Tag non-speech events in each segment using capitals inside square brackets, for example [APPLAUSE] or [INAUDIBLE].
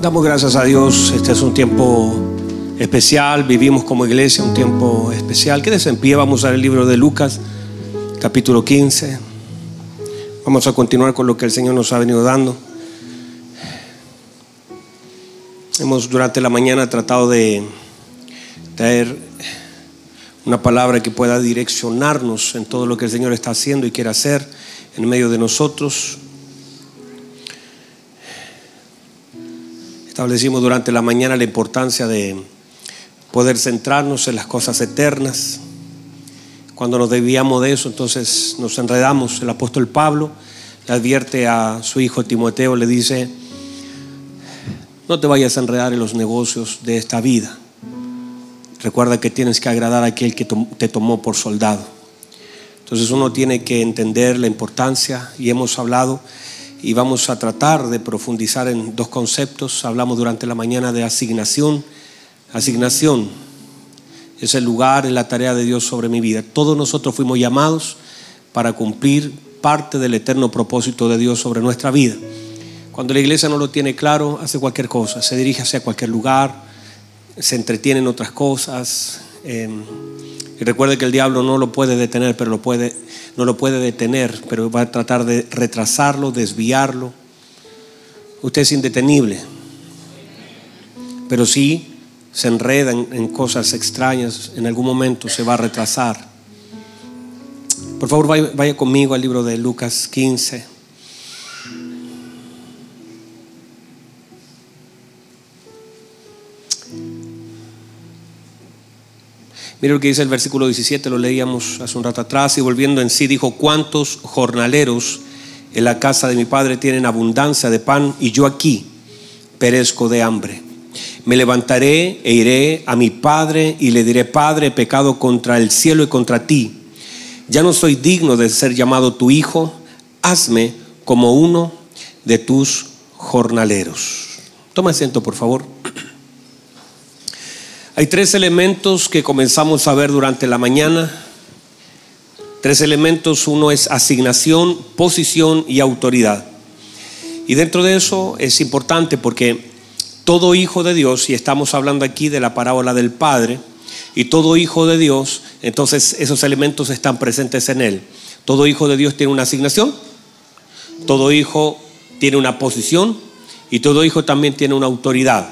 Damos gracias a Dios. Este es un tiempo especial. Vivimos como iglesia un tiempo especial. Quédese en pie. Vamos a ver el libro de Lucas, capítulo 15. Vamos a continuar con lo que el Señor nos ha venido dando. Hemos durante la mañana tratado de traer una palabra que pueda direccionarnos en todo lo que el Señor está haciendo y quiere hacer en medio de nosotros. Establecimos durante la mañana la importancia de poder centrarnos en las cosas eternas. Cuando nos debíamos de eso, entonces nos enredamos. El apóstol Pablo le advierte a su hijo Timoteo, le dice, no te vayas a enredar en los negocios de esta vida. Recuerda que tienes que agradar a aquel que te tomó por soldado. Entonces uno tiene que entender la importancia y hemos hablado y vamos a tratar de profundizar en dos conceptos. Hablamos durante la mañana de asignación. Asignación es el lugar, en la tarea de Dios sobre mi vida. Todos nosotros fuimos llamados para cumplir parte del eterno propósito de Dios sobre nuestra vida. Cuando la iglesia no lo tiene claro, hace cualquier cosa, se dirige hacia cualquier lugar, se entretiene en otras cosas. Y recuerde que el diablo no lo puede detener, pero lo puede, no lo puede detener, pero va a tratar de retrasarlo, desviarlo. Usted es indetenible, pero si se enreda en, cosas extrañas, en algún momento se va a retrasar. Por favor, vaya, vaya conmigo al libro de Lucas 15. Lo que dice el versículo 17, lo leíamos hace un rato atrás, y volviendo en sí dijo, ¿cuántos jornaleros en la casa de mi padre tienen abundancia de pan y yo aquí perezco de hambre? Me levantaré e iré a mi padre y le diré, Padre, pecado contra el cielo y contra ti. Ya no soy digno de ser llamado tu hijo, hazme como uno de tus jornaleros. Toma asiento, por favor. Hay tres elementos que comenzamos a ver durante la mañana. Tres elementos, uno es asignación, posición y autoridad. Y dentro de eso es importante porque todo hijo de Dios, y estamos hablando aquí de la parábola del Padre, y todo hijo de Dios, entonces esos elementos están presentes en él. Todo hijo de Dios tiene una asignación, todo hijo tiene una posición y todo hijo también tiene una autoridad.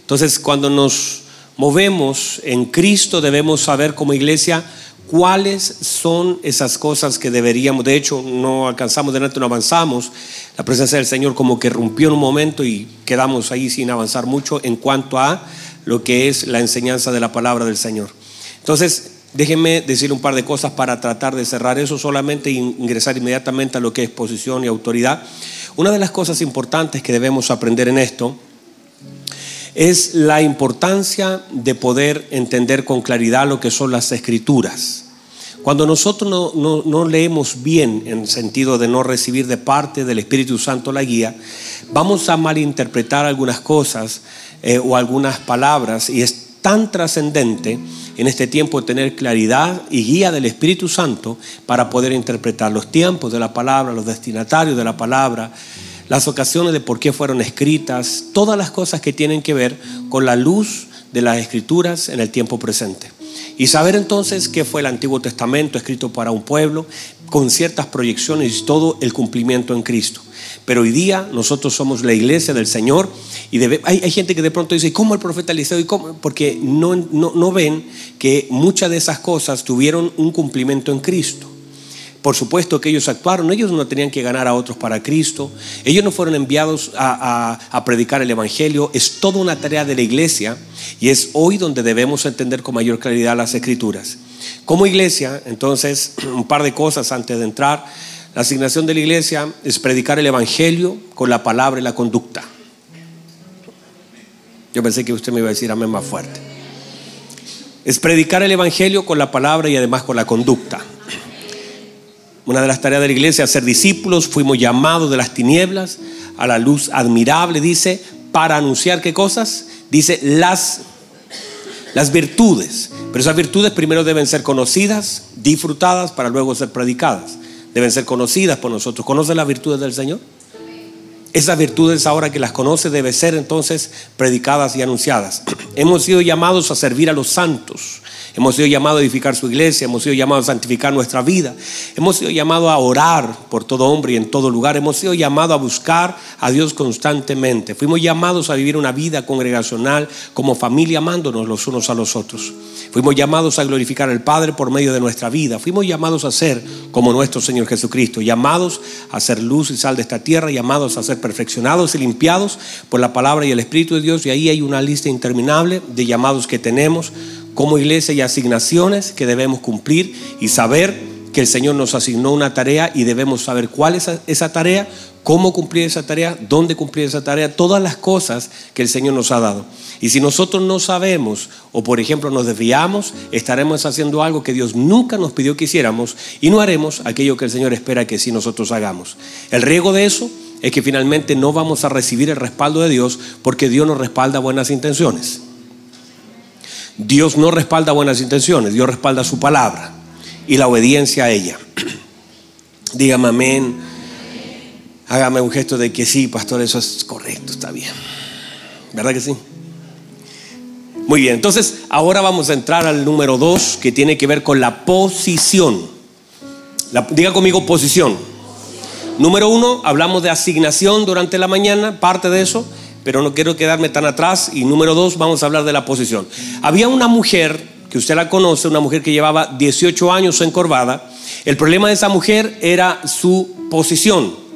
Entonces cuando nos movemos en Cristo, debemos saber como iglesia cuáles son esas cosas que deberíamos. De hecho, no alcanzamos delante, no avanzamos. La presencia del Señor como que rompió en un momento y quedamos ahí sin avanzar mucho en cuanto a lo que es la enseñanza de la palabra del Señor. Entonces, déjenme decir un par de cosas para tratar de cerrar eso solamente e ingresar inmediatamente a lo que es posición y autoridad. Una de las cosas importantes que debemos aprender en esto es la importancia de poder entender con claridad lo que son las escrituras. Cuando nosotros no, leemos bien en sentido de no recibir de parte del Espíritu Santo la guía, vamos a malinterpretar algunas cosas eh, o algunas palabras y es tan trascendente en este tiempo tener claridad y guía del Espíritu Santo para poder interpretar los tiempos de la palabra, los destinatarios de la palabra, las ocasiones de por qué fueron escritas, todas las cosas que tienen que ver con la luz de las escrituras en el tiempo presente. Y saber entonces qué fue el Antiguo Testamento escrito para un pueblo, con ciertas proyecciones y todo el cumplimiento en Cristo. Pero hoy día nosotros somos la iglesia del Señor y hay, gente que de pronto dice, ¿cómo el profeta Eliseo? ¿Y cómo? Porque no, no, no ven que muchas de esas cosas tuvieron un cumplimiento en Cristo. Por supuesto que ellos actuaron, ellos no tenían que ganar a otros para Cristo, ellos no fueron enviados a, predicar el Evangelio, es toda una tarea de la iglesia y es hoy donde debemos entender con mayor claridad las escrituras. Como iglesia, entonces, [CLEARS THROAT] un par de cosas antes de entrar, la asignación de la iglesia es predicar el Evangelio con la palabra y la conducta. Yo pensé que usted me iba a decir amén más fuerte. Es predicar el Evangelio con la palabra y además con la conducta. Una de las tareas de la iglesia es ser discípulos. Fuimos llamados de las tinieblas a la luz admirable, dice, para anunciar qué cosas? Dice las, las virtudes. Pero esas virtudes primero deben ser conocidas, disfrutadas, para luego ser predicadas. Deben ser conocidas por nosotros. ¿Conoce las virtudes del Señor? Esas virtudes ahora que las conoce deben ser entonces predicadas y anunciadas. [CLEARS THROAT] Hemos sido llamados a servir a los santos. Hemos sido llamados a edificar su iglesia, hemos sido llamados a santificar nuestra vida, hemos sido llamados a orar por todo hombre y en todo lugar, hemos sido llamados a buscar a Dios constantemente, fuimos llamados a vivir una vida congregacional como familia amándonos los unos a los otros, fuimos llamados a glorificar al Padre por medio de nuestra vida, fuimos llamados a ser como nuestro Señor Jesucristo, llamados a ser luz y sal de esta tierra, llamados a ser perfeccionados y limpiados por la palabra y el Espíritu de Dios. Y ahí hay una lista interminable de llamados que tenemos como iglesia y asignaciones que debemos cumplir y saber que el Señor nos asignó una tarea y debemos saber cuál es esa tarea, cómo cumplir esa tarea, dónde cumplir esa tarea, todas las cosas que el Señor nos ha dado. Y si nosotros no sabemos o por ejemplo nos desviamos, estaremos haciendo algo que Dios nunca nos pidió que hiciéramos y no haremos aquello que el Señor espera que sí nosotros hagamos. El riesgo de eso es que finalmente no vamos a recibir el respaldo de Dios porque Dios nos respalda buenas intenciones. Dios no respalda buenas intenciones, Dios respalda su palabra y la obediencia a ella. [CLEARS THROAT] Dígame amén. Hágame un gesto de que sí, pastor, eso es correcto, está bien. ¿Verdad que sí? Muy bien, entonces ahora vamos a entrar al número dos que tiene que ver con la posición. diga conmigo posición. Número uno, hablamos de asignación durante la mañana, parte de eso pero no quiero quedarme tan atrás. Y número dos, vamos a hablar de la posición. Había una mujer, que usted la conoce, una mujer que llevaba 18 años encorvada. El problema de esa mujer era su posición.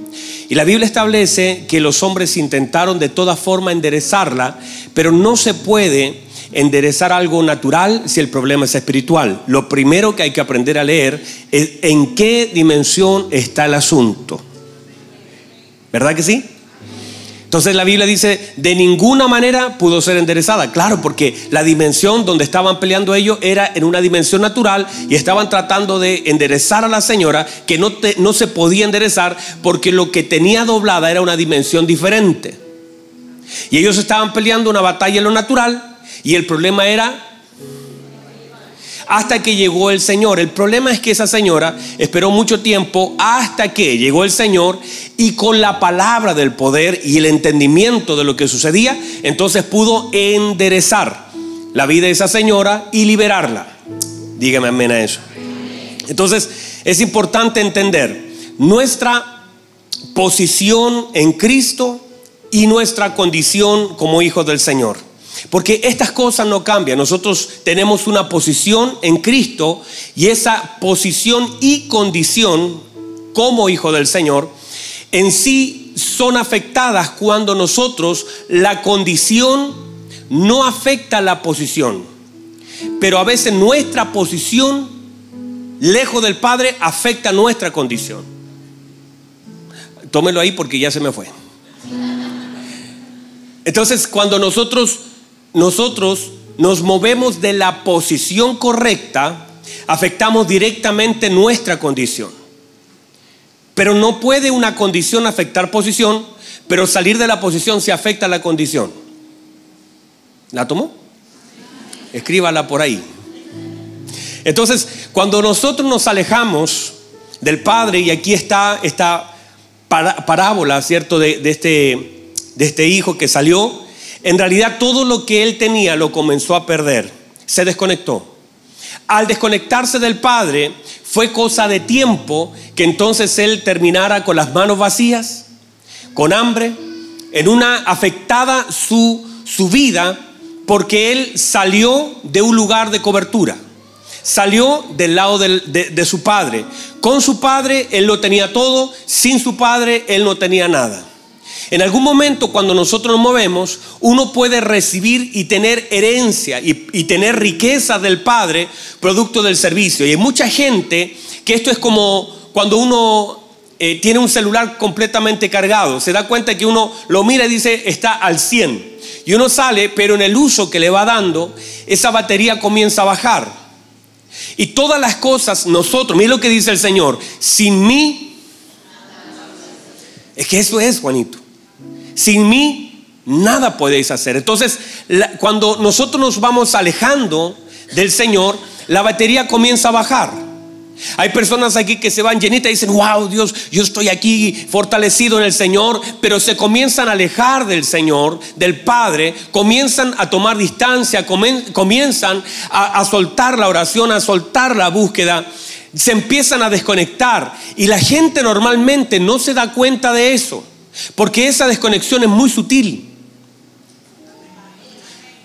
Y la Biblia establece que los hombres intentaron de toda forma enderezarla, pero no se puede enderezar algo natural si el problema es espiritual. Lo primero que hay que aprender a leer es en qué dimensión está el asunto. ¿Verdad que sí? Entonces la Biblia dice, de ninguna manera pudo ser enderezada. Claro, porque la dimensión donde estaban peleando ellos era en una dimensión natural y estaban tratando de enderezar a la señora que no, no se podía enderezar porque lo que tenía doblada era una dimensión diferente. Y ellos estaban peleando una batalla en lo natural y el problema era hasta que llegó el Señor. El problema es que esa señora esperó mucho tiempo hasta que llegó el Señor y con la palabra del poder y el entendimiento de lo que sucedía, entonces pudo enderezar la vida de esa señora y liberarla. Dígame amén a eso. Entonces es importante entender nuestra posición en Cristo y nuestra condición como hijos del Señor. Porque estas cosas no cambian. Nosotros tenemos una posición en Cristo y esa posición y condición como hijo del Señor en sí son afectadas cuando nosotros la condición no afecta la posición. Pero a veces nuestra posición lejos del Padre afecta nuestra condición. Tómelo ahí porque ya se me fue. Entonces, cuando nosotros nosotros nos movemos de la posición correcta, afectamos directamente nuestra condición. Pero no puede una condición afectar posición, pero salir de la posición se afecta a la condición. ¿La tomó? Escríbala por ahí. Entonces, cuando nosotros nos alejamos del Padre, y aquí está esta parábola, ¿cierto? De, de, este, de este hijo que salió en realidad todo lo que él tenía lo comenzó a perder. Se desconectó. Al desconectarse del Padre fue cosa de tiempo que entonces él terminara con las manos vacías, con hambre, en una afectada su, su vida porque él salió de un lugar de cobertura. Salió del lado de, de su padre. Con su padre él lo tenía todo, sin su padre él no tenía nada. En algún momento cuando nosotros nos movemos, uno puede recibir y tener herencia y, tener riqueza del Padre producto del servicio. Y hay mucha gente que esto es como cuando uno eh, tiene un celular completamente cargado. Se da cuenta que uno lo mira y dice está al 100. Y uno sale, pero en el uso que le va dando, esa batería comienza a bajar. Y todas las cosas, nosotros, mire lo que dice el Señor, sin mí, es que eso es, Juanito. Sin mí nada podéis hacer. Entonces, cuando nosotros nos vamos alejando del Señor, la batería comienza a bajar. Hay personas aquí que se van llenitas y dicen, wow, Dios, yo estoy aquí fortalecido en el Señor, pero se comienzan a alejar del Señor, del Padre, comienzan a tomar distancia, comienzan a, a soltar la oración, a soltar la búsqueda, se empiezan a desconectar y la gente normalmente no se da cuenta de eso, porque esa desconexión es muy sutil.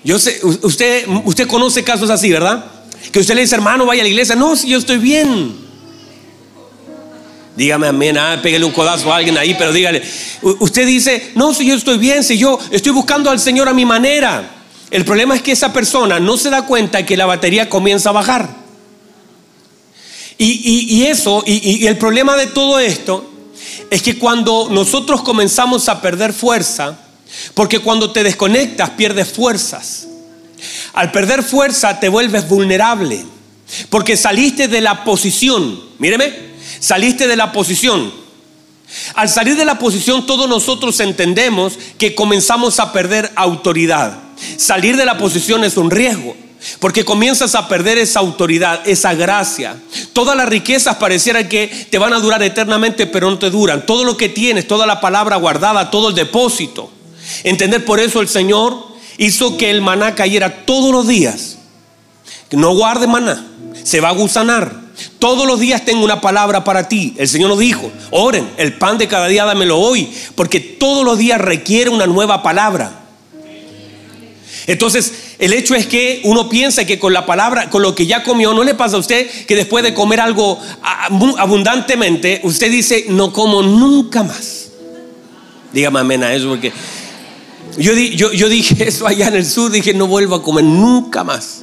Yo sé, usted, usted conoce casos así, ¿verdad? Que usted le dice, hermano, vaya a la iglesia. No, si yo estoy bien. Dígame amén, ah, pégale un codazo a alguien ahí, pero dígale. Usted dice, no, si yo estoy bien, si yo estoy buscando al Señor a mi manera. El problema es que esa persona no se da cuenta que la batería comienza a bajar. Y, eso, y, y el problema de todo esto, es que cuando nosotros comenzamos a perder fuerza, porque cuando te desconectas pierdes fuerzas. Al perder fuerza te vuelves vulnerable. Porque saliste de la posición. Míreme, saliste de la posición. Al salir de la posición todos nosotros entendemos que comenzamos a perder autoridad. Salir de la posición es un riesgo. Porque comienzas a perder esa autoridad, esa gracia. Todas las riquezas parecieran que te van a durar eternamente, pero no te duran. Todo lo que tienes, toda la palabra guardada, todo el depósito. Entender por eso el Señor hizo que el maná cayera todos los días. No guarde maná, se va a gusanar. Todos los días tengo una palabra para ti. El Señor nos dijo, oren, el pan de cada día dámelo hoy, porque todos los días requiere una nueva palabra. Entonces, el hecho es que uno piensa que con la palabra, con lo que ya comió, no le pasa a usted que después de comer algo abundantemente, usted dice, no como nunca más. Dígame amén a eso, porque yo, dije [LAUGHS] eso allá en el sur, dije, no vuelvo a comer nunca más.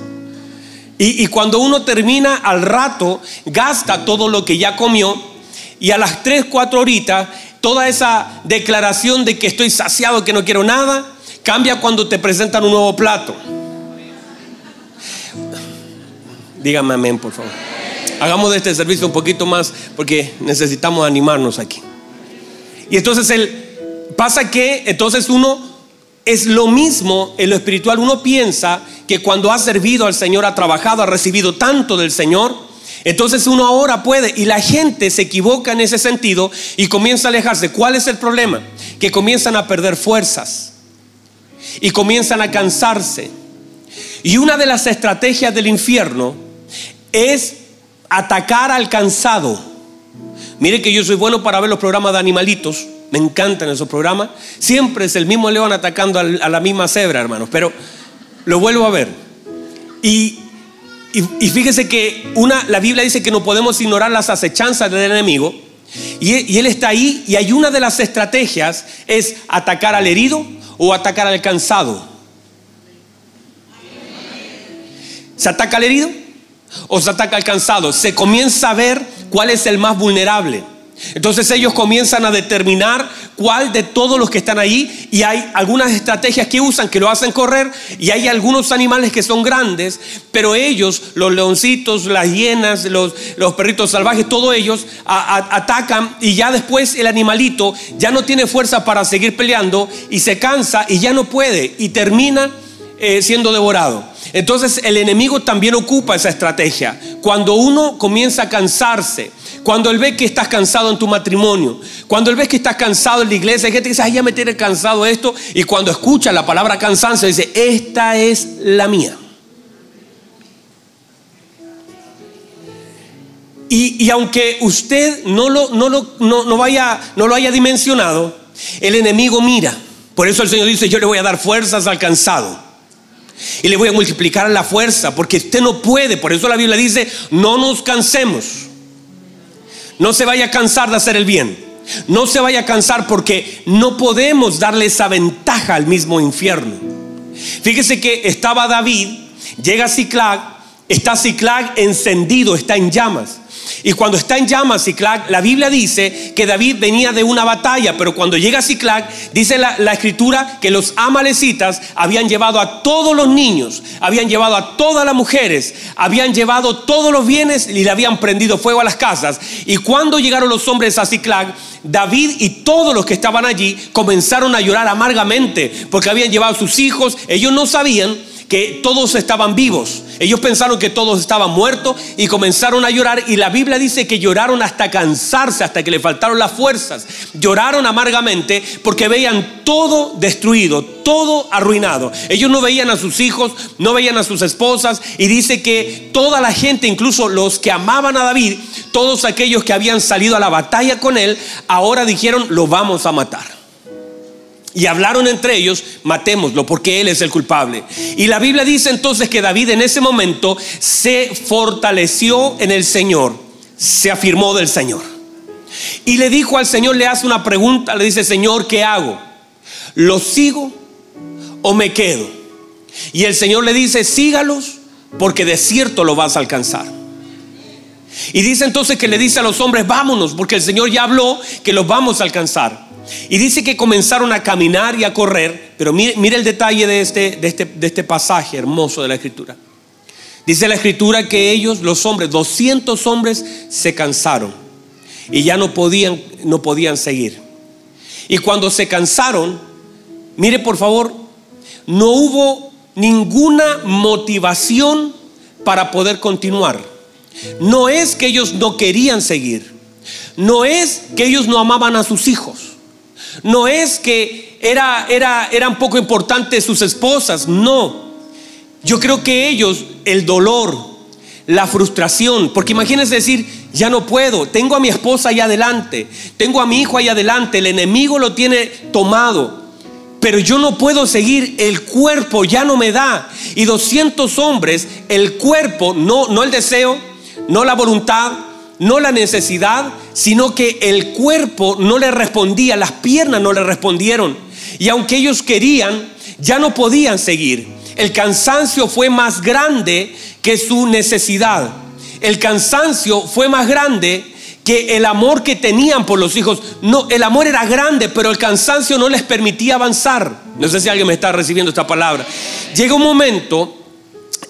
Y, y, cuando uno termina al rato, gasta todo lo que ya comió y a las 3, 4 horitas, toda esa declaración de que estoy saciado, que no quiero nada, cambia cuando te presentan un nuevo plato. Dígame amén, por favor. Hagamos de este servicio un poquito más porque necesitamos animarnos aquí. Y entonces el, pasa que entonces uno es lo mismo en lo espiritual. Uno piensa que cuando ha servido al Señor, ha trabajado, ha recibido tanto del Señor, entonces uno ahora puede, y la gente se equivoca en ese sentido y comienza a alejarse. ¿Cuál es el problema? Que comienzan a perder fuerzas y comienzan a cansarse. Y una de las estrategias del infierno es atacar al cansado. Mire que yo soy bueno para ver los programas de animalitos. Me encantan esos programas. Siempre es el mismo león atacando a la misma cebra, hermanos. Pero lo vuelvo a ver. Y, fíjese que una, la Biblia dice que no podemos ignorar las acechanzas del enemigo. Y, y él está ahí y hay una de las estrategias es atacar al herido o atacar al cansado. ¿Se ataca al herido o se ataca al cansado? Se comienza a ver cuál es el más vulnerable. Entonces ellos comienzan a determinar cuál de todos los que están ahí y hay algunas estrategias que usan que lo hacen correr y hay algunos animales que son grandes, pero ellos, los leoncitos, las hienas, los, los perritos salvajes, todos ellos atacan y ya después el animalito ya no tiene fuerza para seguir peleando y se cansa y ya no puede y termina eh, siendo devorado. Entonces el enemigo también ocupa esa estrategia. Cuando uno comienza a cansarse, cuando él ve que estás cansado en tu matrimonio, cuando él ve que estás cansado en la iglesia, hay gente que dice, ay, ya me tiene cansado esto, y cuando escucha la palabra cansancio, dice, esta es la mía. Y, aunque usted no lo, no, lo, no, vaya, no lo haya dimensionado, el enemigo mira. Por eso el Señor dice, yo le voy a dar fuerzas al cansado. Y le voy a multiplicar la fuerza, porque usted no puede. Por eso la Biblia dice, no nos cansemos. No se vaya a cansar de hacer el bien. No se vaya a cansar porque no podemos darle esa ventaja al mismo infierno. Fíjese que estaba David, llega Ciclag, está Ciclag encendido, está en llamas. Y cuando está en llamas Ciclac, la Biblia dice que David venía de una batalla, pero cuando llega Ciclac, dice la, la, escritura que los amalecitas habían llevado a todos los niños, habían llevado a todas las mujeres, habían llevado todos los bienes y le habían prendido fuego a las casas. Y cuando llegaron los hombres a Ciclac, David y todos los que estaban allí comenzaron a llorar amargamente porque habían llevado a sus hijos, ellos no sabían que todos estaban vivos. Ellos pensaron que todos estaban muertos y comenzaron a llorar y la Biblia dice que lloraron hasta cansarse, hasta que le faltaron las fuerzas. Lloraron amargamente porque veían todo destruido, todo arruinado. Ellos no veían a sus hijos, no veían a sus esposas y dice que toda la gente, incluso los que amaban a David, todos aquellos que habían salido a la batalla con él, ahora dijeron, lo vamos a matar. Y hablaron entre ellos, matémoslo porque él es el culpable. Y la Biblia dice entonces que David en ese momento se fortaleció en el Señor, se afirmó del Señor. Y le dijo al Señor, le hace una pregunta, le dice, Señor, ¿qué hago? ¿Lo sigo o me quedo? Y el Señor le dice, sígalos porque de cierto lo vas a alcanzar. Y dice entonces que le dice a los hombres, vámonos, porque el Señor ya habló que los vamos a alcanzar. Y dice que comenzaron a caminar y a correr, pero mire, el detalle de este, de, este, de este pasaje hermoso de la escritura. Dice la escritura que ellos, los hombres, 200 hombres, se cansaron y ya no podían, no podían seguir. Y cuando se cansaron, mire por favor, no hubo ninguna motivación para poder continuar. No es que ellos no querían seguir. No es que ellos no amaban a sus hijos. No es que era, era, eran poco importantes sus esposas, no. Yo creo que ellos, el dolor, la frustración, porque imagínense decir, ya no puedo, tengo a mi esposa ahí adelante, tengo a mi hijo ahí adelante, el enemigo lo tiene tomado, pero yo no puedo seguir, el cuerpo ya no me da. Y 200 hombres, el cuerpo, no, no el deseo, no la voluntad, no la necesidad, sino que el cuerpo no le respondía, las piernas no le respondieron. Y aunque ellos querían, ya no podían seguir. El cansancio fue más grande que su necesidad. El cansancio fue más grande que el amor que tenían por los hijos. No, el amor era grande, pero el cansancio no les permitía avanzar. No sé si alguien me está recibiendo esta palabra. Llega un momento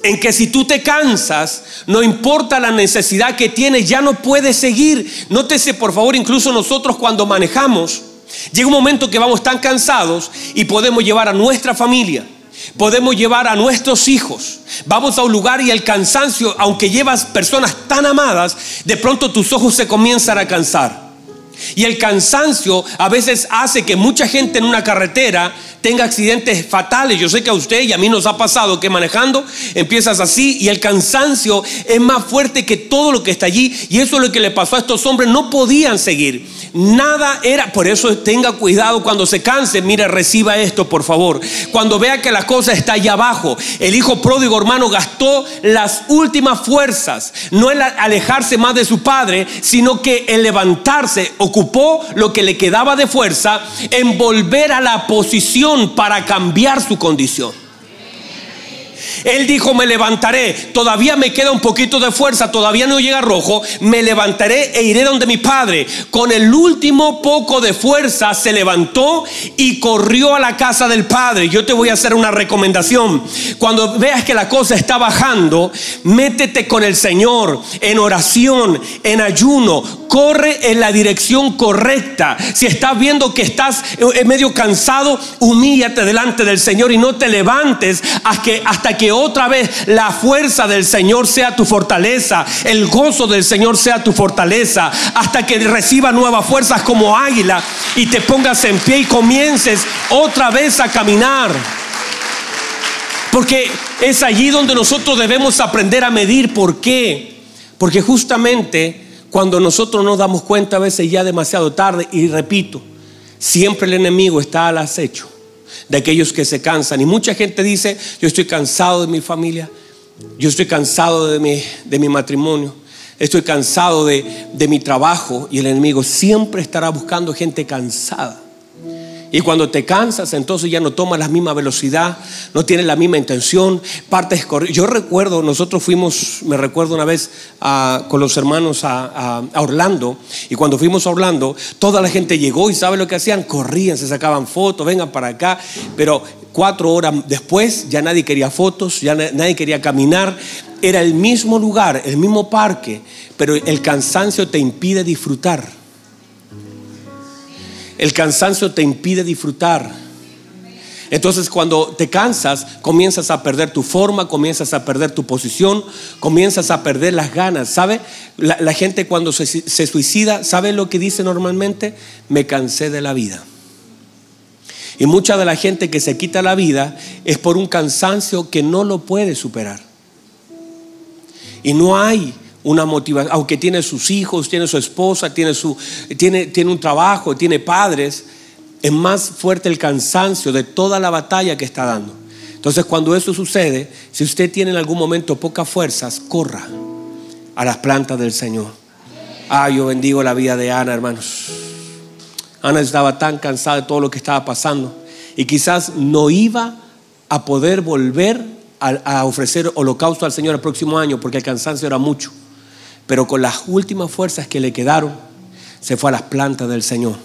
en que si tú te cansas, no importa la necesidad que tienes, ya no puedes seguir. Nótese por favor, incluso nosotros cuando manejamos, llega un momento que vamos tan cansados y podemos llevar a nuestra familia, podemos llevar a nuestros hijos. Vamos a un lugar y el cansancio, aunque llevas personas tan amadas, de pronto tus ojos se comienzan a cansar. Y el cansancio a veces hace que mucha gente en una carretera tenga accidentes fatales. Yo sé que a usted y a mí nos ha pasado que manejando empiezas así y el cansancio es más fuerte que todo lo que está allí. Y eso es lo que le pasó a estos hombres. No podían seguir. Nada era. Por eso tenga cuidado cuando se canse. Mire, reciba esto, por favor. Cuando vea que la cosa está allá abajo. El hijo pródigo hermano gastó las últimas fuerzas. No en alejarse más de su padre, sino que en levantarse ocupó lo que le quedaba de fuerza en volver a la posición para cambiar su condición. Él dijo, me levantaré, todavía me queda un poquito de fuerza, todavía no llega rojo, me levantaré e iré donde mi padre. Con el último poco de fuerza se levantó y corrió a la casa del padre. Yo te voy a hacer una recomendación. Cuando veas que la cosa está bajando, métete con el Señor en oración, en ayuno, corre en la dirección correcta. Si estás viendo que estás medio cansado, humíllate delante del Señor y no te levantes hasta que, hasta que otra vez la fuerza del Señor sea tu fortaleza, el gozo del Señor sea tu fortaleza, hasta que reciba nuevas fuerzas como águila y te pongas en pie y comiences otra vez a caminar. Porque es allí donde nosotros debemos aprender a medir. ¿Por qué? Porque justamente cuando nosotros nos damos cuenta a veces ya demasiado tarde, y repito, siempre el enemigo está al acecho de aquellos que se cansan. Y mucha gente dice, yo estoy cansado de mi familia, yo estoy cansado de mi, de mi matrimonio, estoy cansado de, de mi trabajo. Y el enemigo siempre estará buscando gente cansada. Y cuando te cansas, entonces ya no tomas la misma velocidad, no tienes la misma intención, partes Yo recuerdo, nosotros fuimos, me recuerdo una vez con los hermanos a, a, Orlando, y cuando fuimos a Orlando, toda la gente llegó y ¿sabe lo que hacían? Corrían, se sacaban fotos, vengan para acá, pero cuatro horas después ya nadie quería fotos, ya nadie quería caminar. Era el mismo lugar, el mismo parque, pero el cansancio te impide disfrutar. El cansancio te impide disfrutar. Entonces cuando te cansas, comienzas a perder tu forma, comienzas a perder tu posición, comienzas a perder las ganas. ¿Sabe? La, gente cuando se, se suicida, ¿sabe lo que dice normalmente? Me cansé de la vida. Y mucha de la gente que se quita la vida es por un cansancio que no lo puede superar. Y no hay una motivación, aunque tiene sus hijos, tiene su esposa, tiene, su, tiene, tiene un trabajo, tiene padres, es más fuerte el cansancio de toda la batalla que está dando. Entonces cuando eso sucede, si usted tiene en algún momento pocas fuerzas, corra a las plantas del Señor. Ah, yo bendigo la vida de Ana, hermanos. Ana estaba tan cansada de todo lo que estaba pasando y quizás no iba a poder volver a, a ofrecer holocausto al Señor el próximo año porque el cansancio era mucho pero con las últimas fuerzas que le quedaron, se fue a las plantas del Señor.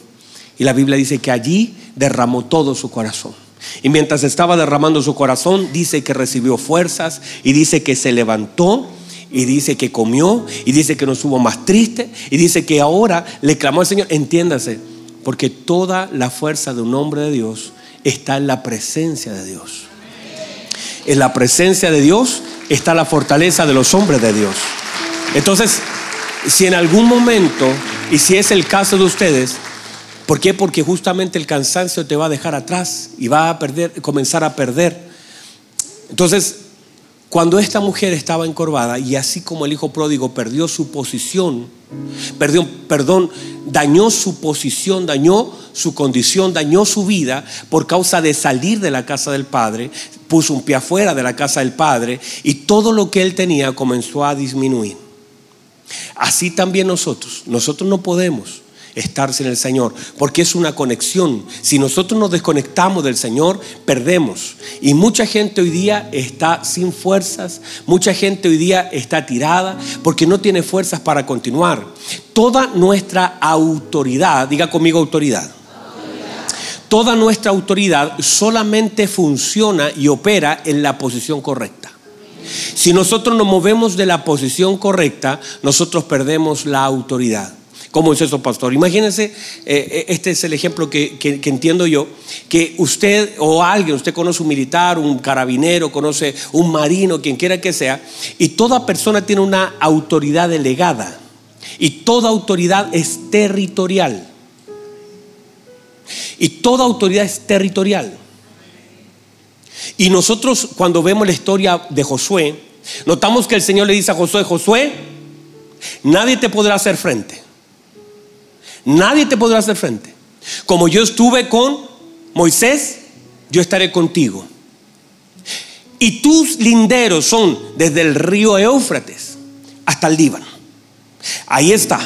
Y la Biblia dice que allí derramó todo su corazón. Y mientras estaba derramando su corazón, dice que recibió fuerzas y dice que se levantó y dice que comió y dice que no estuvo más triste y dice que ahora le clamó al Señor. Entiéndase, porque toda la fuerza de un hombre de Dios está en la presencia de Dios. En la presencia de Dios está la fortaleza de los hombres de Dios. Entonces, si en algún momento, y si es el caso de ustedes, ¿por qué? Porque justamente el cansancio te va a dejar atrás y va a perder, comenzar a perder. Entonces, cuando esta mujer estaba encorvada y así como el hijo pródigo perdió su posición, perdió, perdón, dañó su posición, dañó su condición, dañó su vida por causa de salir de la casa del padre, puso un pie afuera de la casa del padre y todo lo que él tenía comenzó a disminuir. Así también nosotros, nosotros no podemos estar sin el Señor, porque es una conexión. Si nosotros nos desconectamos del Señor, perdemos. Y mucha gente hoy día está sin fuerzas, mucha gente hoy día está tirada porque no tiene fuerzas para continuar. Toda nuestra autoridad, diga conmigo autoridad. Toda nuestra autoridad solamente funciona y opera en la posición correcta. Si nosotros nos movemos de la posición correcta, nosotros perdemos la autoridad. ¿Cómo es eso, pastor? Imagínense, eh, eh, este es el ejemplo que, entiendo yo, que usted o alguien, usted conoce un militar, un carabinero, conoce un marino, quien quiera que sea, y toda persona tiene una autoridad delegada. Y toda autoridad es territorial. Y toda autoridad es territorial. Y nosotros cuando vemos la historia de Josué, notamos que el Señor le dice a Josué, Josué, nadie te podrá hacer frente. Nadie te podrá hacer frente. Como yo estuve con Moisés, yo estaré contigo. Y tus linderos son desde el río Éufrates hasta el Líbano. Ahí está.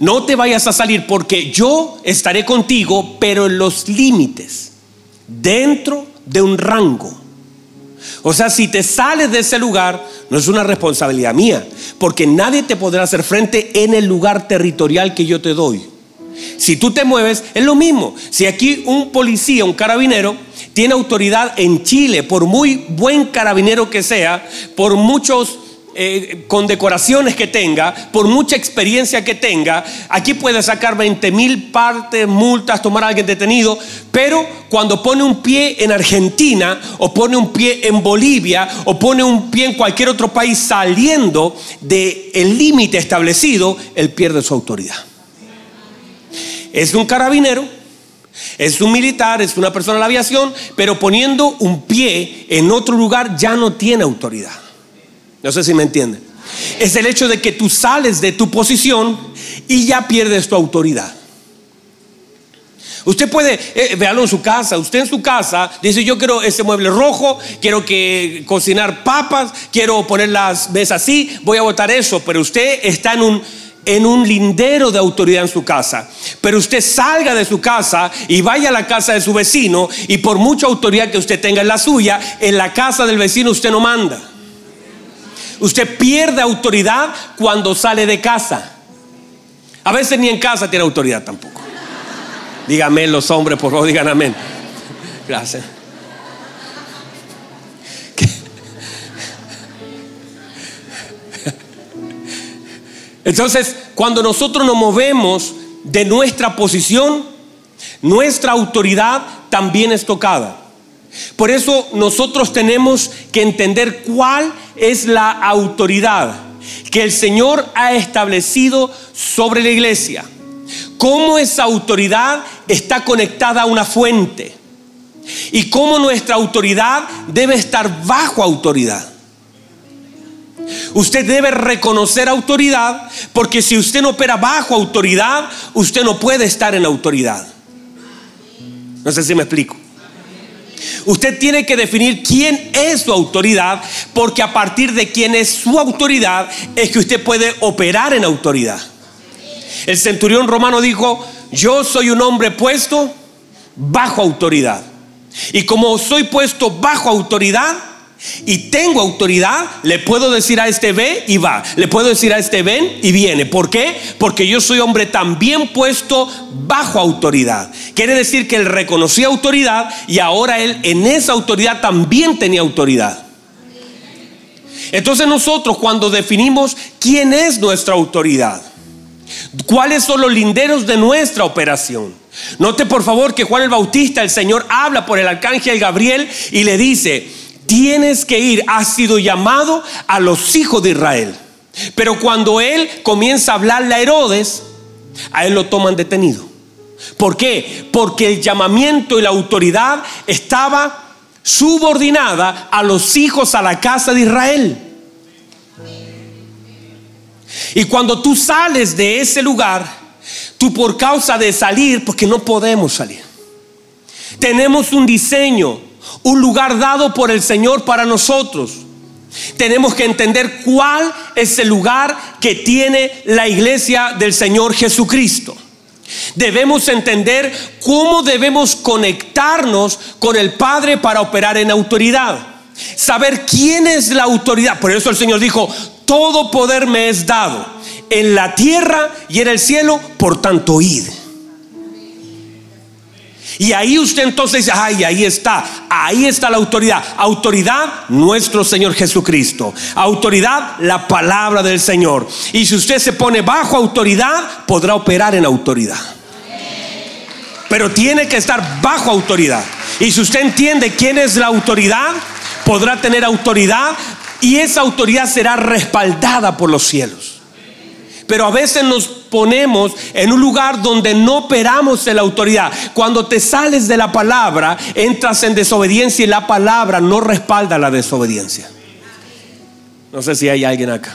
No te vayas a salir porque yo estaré contigo, pero en los límites, dentro de un rango. O sea, si te sales de ese lugar, no es una responsabilidad mía, porque nadie te podrá hacer frente en el lugar territorial que yo te doy. Si tú te mueves, es lo mismo. Si aquí un policía, un carabinero, tiene autoridad en Chile, por muy buen carabinero que sea, por muchos eh, condecoraciones que tenga, por mucha experiencia que tenga, aquí puede sacar 20 mil partes, multas, tomar a alguien detenido, pero cuando pone un pie en Argentina o pone un pie en Bolivia o pone un pie en cualquier otro país saliendo del límite establecido, él pierde su autoridad. Es un carabinero, es un militar, es una persona de la aviación, pero poniendo un pie en otro lugar ya no tiene autoridad. No sé si me entienden. Es el hecho de que tú sales de tu posición y ya pierdes tu autoridad. Usted puede eh, en su casa. Usted en su casa dice: Yo quiero ese mueble rojo, quiero que cocinar papas, quiero poner las mesas así, voy a votar eso. Pero usted está en un, en un lindero de autoridad en su casa. Pero usted salga de su casa y vaya a la casa de su vecino, y por mucha autoridad que usted tenga en la suya, en la casa del vecino usted no manda. Usted pierde autoridad cuando sale de casa. A veces ni en casa tiene autoridad tampoco. Dígame los hombres, por favor, digan amén. Gracias. Entonces, cuando nosotros nos movemos de nuestra posición, nuestra autoridad también es tocada. Por eso nosotros tenemos que entender cuál es la autoridad que el Señor ha establecido sobre la iglesia. Cómo esa autoridad está conectada a una fuente. Y cómo nuestra autoridad debe estar bajo autoridad. Usted debe reconocer autoridad porque si usted no opera bajo autoridad, usted no puede estar en autoridad. No sé si me explico. Usted tiene que definir quién es su autoridad porque a partir de quién es su autoridad es que usted puede operar en autoridad. El centurión romano dijo, yo soy un hombre puesto bajo autoridad. Y como soy puesto bajo autoridad, y tengo autoridad, le puedo decir a este ve y va. Le puedo decir a este ven y viene. ¿Por qué? Porque yo soy hombre también puesto bajo autoridad. Quiere decir que él reconocía autoridad y ahora él en esa autoridad también tenía autoridad. Entonces nosotros cuando definimos quién es nuestra autoridad, cuáles son los linderos de nuestra operación. Note por favor que Juan el Bautista, el Señor habla por el arcángel Gabriel y le dice, tienes que ir, has sido llamado a los hijos de Israel. Pero cuando él comienza a hablarle a Herodes, a él lo toman detenido. ¿Por qué? Porque el llamamiento y la autoridad estaba subordinada a los hijos a la casa de Israel. Y cuando tú sales de ese lugar, tú por causa de salir, porque no podemos salir, tenemos un diseño un lugar dado por el Señor para nosotros. Tenemos que entender cuál es el lugar que tiene la iglesia del Señor Jesucristo. Debemos entender cómo debemos conectarnos con el Padre para operar en autoridad. Saber quién es la autoridad. Por eso el Señor dijo, todo poder me es dado en la tierra y en el cielo, por tanto id. Y ahí usted entonces dice, ay, ahí está, ahí está la autoridad. Autoridad, nuestro Señor Jesucristo. Autoridad, la palabra del Señor. Y si usted se pone bajo autoridad, podrá operar en autoridad. Pero tiene que estar bajo autoridad. Y si usted entiende quién es la autoridad, podrá tener autoridad y esa autoridad será respaldada por los cielos. Pero a veces nos ponemos en un lugar donde no operamos en la autoridad. Cuando te sales de la palabra, entras en desobediencia y la palabra no respalda la desobediencia. No sé si hay alguien acá.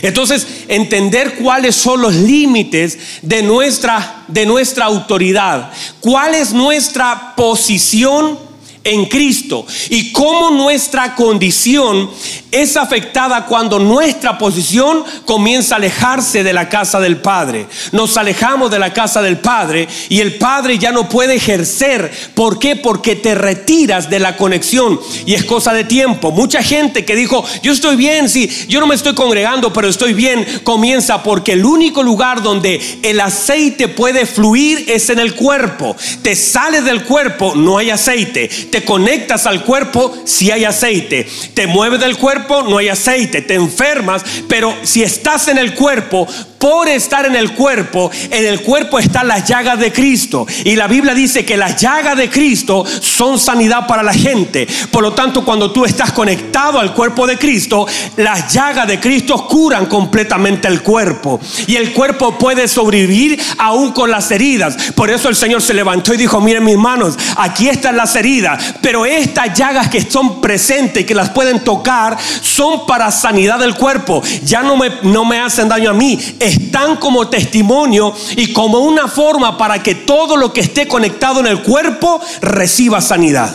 Entonces, entender cuáles son los límites de nuestra, de nuestra autoridad, cuál es nuestra posición en Cristo y cómo nuestra condición es afectada cuando nuestra posición comienza a alejarse de la casa del Padre. Nos alejamos de la casa del Padre y el Padre ya no puede ejercer. ¿Por qué? Porque te retiras de la conexión y es cosa de tiempo. Mucha gente que dijo, yo estoy bien, sí, yo no me estoy congregando, pero estoy bien, comienza porque el único lugar donde el aceite puede fluir es en el cuerpo. Te sales del cuerpo, no hay aceite te conectas al cuerpo si hay aceite. Te mueves del cuerpo, no hay aceite. Te enfermas, pero si estás en el cuerpo, por estar en el cuerpo, en el cuerpo están las llagas de Cristo. Y la Biblia dice que las llagas de Cristo son sanidad para la gente. Por lo tanto, cuando tú estás conectado al cuerpo de Cristo, las llagas de Cristo curan completamente el cuerpo. Y el cuerpo puede sobrevivir aún con las heridas. Por eso el Señor se levantó y dijo, miren mis manos, aquí están las heridas. Pero estas llagas que son presentes y que las pueden tocar son para sanidad del cuerpo. Ya no me, no me hacen daño a mí están como testimonio y como una forma para que todo lo que esté conectado en el cuerpo reciba sanidad.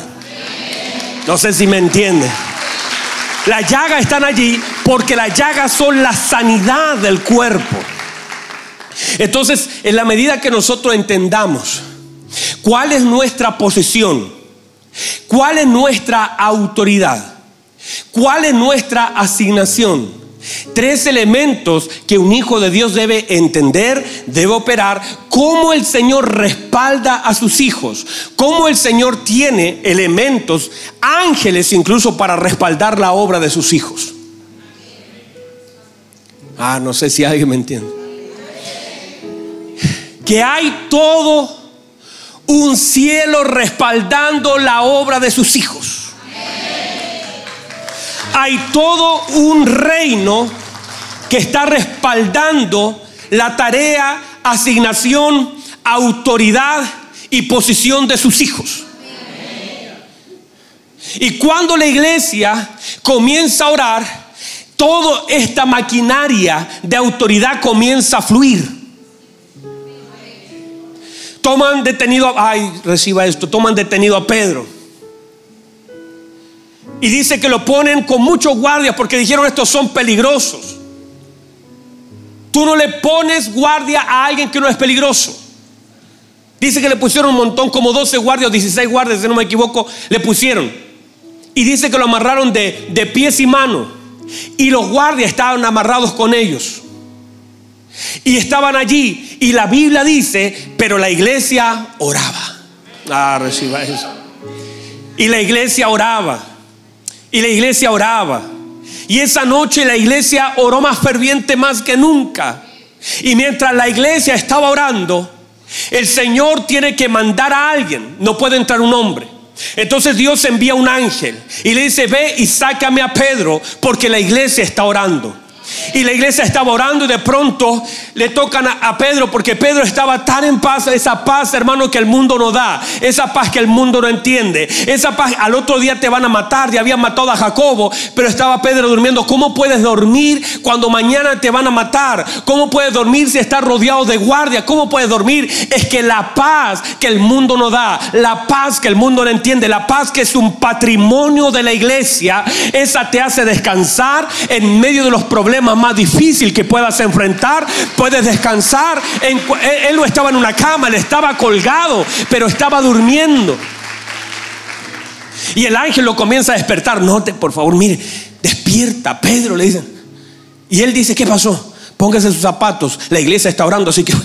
No sé si me entiende. Las llagas están allí porque las llagas son la sanidad del cuerpo. Entonces, en la medida que nosotros entendamos cuál es nuestra posición, cuál es nuestra autoridad, cuál es nuestra asignación, Tres elementos que un hijo de Dios debe entender, debe operar, cómo el Señor respalda a sus hijos, cómo el Señor tiene elementos, ángeles incluso para respaldar la obra de sus hijos. Ah, no sé si alguien me entiende. Que hay todo un cielo respaldando la obra de sus hijos. Hay todo un reino que está respaldando la tarea, asignación, autoridad y posición de sus hijos. Y cuando la iglesia comienza a orar, toda esta maquinaria de autoridad comienza a fluir. Toman detenido, ay, reciba esto, toman detenido a Pedro. Y dice que lo ponen con muchos guardias porque dijeron estos son peligrosos. Tú no le pones guardia a alguien que no es peligroso. Dice que le pusieron un montón, como 12 guardias, 16 guardias, si no me equivoco, le pusieron. Y dice que lo amarraron de, de pies y manos. Y los guardias estaban amarrados con ellos. Y estaban allí. Y la Biblia dice, pero la iglesia oraba. Ah, reciba eso. Y la iglesia oraba. Y la iglesia oraba. Y esa noche la iglesia oró más ferviente más que nunca. Y mientras la iglesia estaba orando, el Señor tiene que mandar a alguien. No puede entrar un hombre. Entonces Dios envía un ángel y le dice, ve y sácame a Pedro porque la iglesia está orando. Y la iglesia estaba orando y de pronto le tocan a, Pedro porque Pedro estaba tan en paz, esa paz hermano que el mundo no da, esa paz que el mundo no entiende, esa paz al otro día te van a matar, ya habían matado a Jacobo, pero estaba Pedro durmiendo. ¿Cómo puedes dormir cuando mañana te van a matar? ¿Cómo puedes dormir si estás rodeado de guardia? ¿Cómo puedes dormir? Es que la paz que el mundo no da, la paz que el mundo no entiende, la paz que es un patrimonio de la iglesia, esa te hace descansar en medio de los problemas más difícil que puedas enfrentar, puedes descansar. Él no estaba en una cama, él estaba colgado, pero estaba durmiendo. Y el ángel lo comienza a despertar. Note, por favor, mire, despierta, Pedro, le dicen. Y él dice, ¿qué pasó? Póngase sus zapatos. La iglesia está orando, así que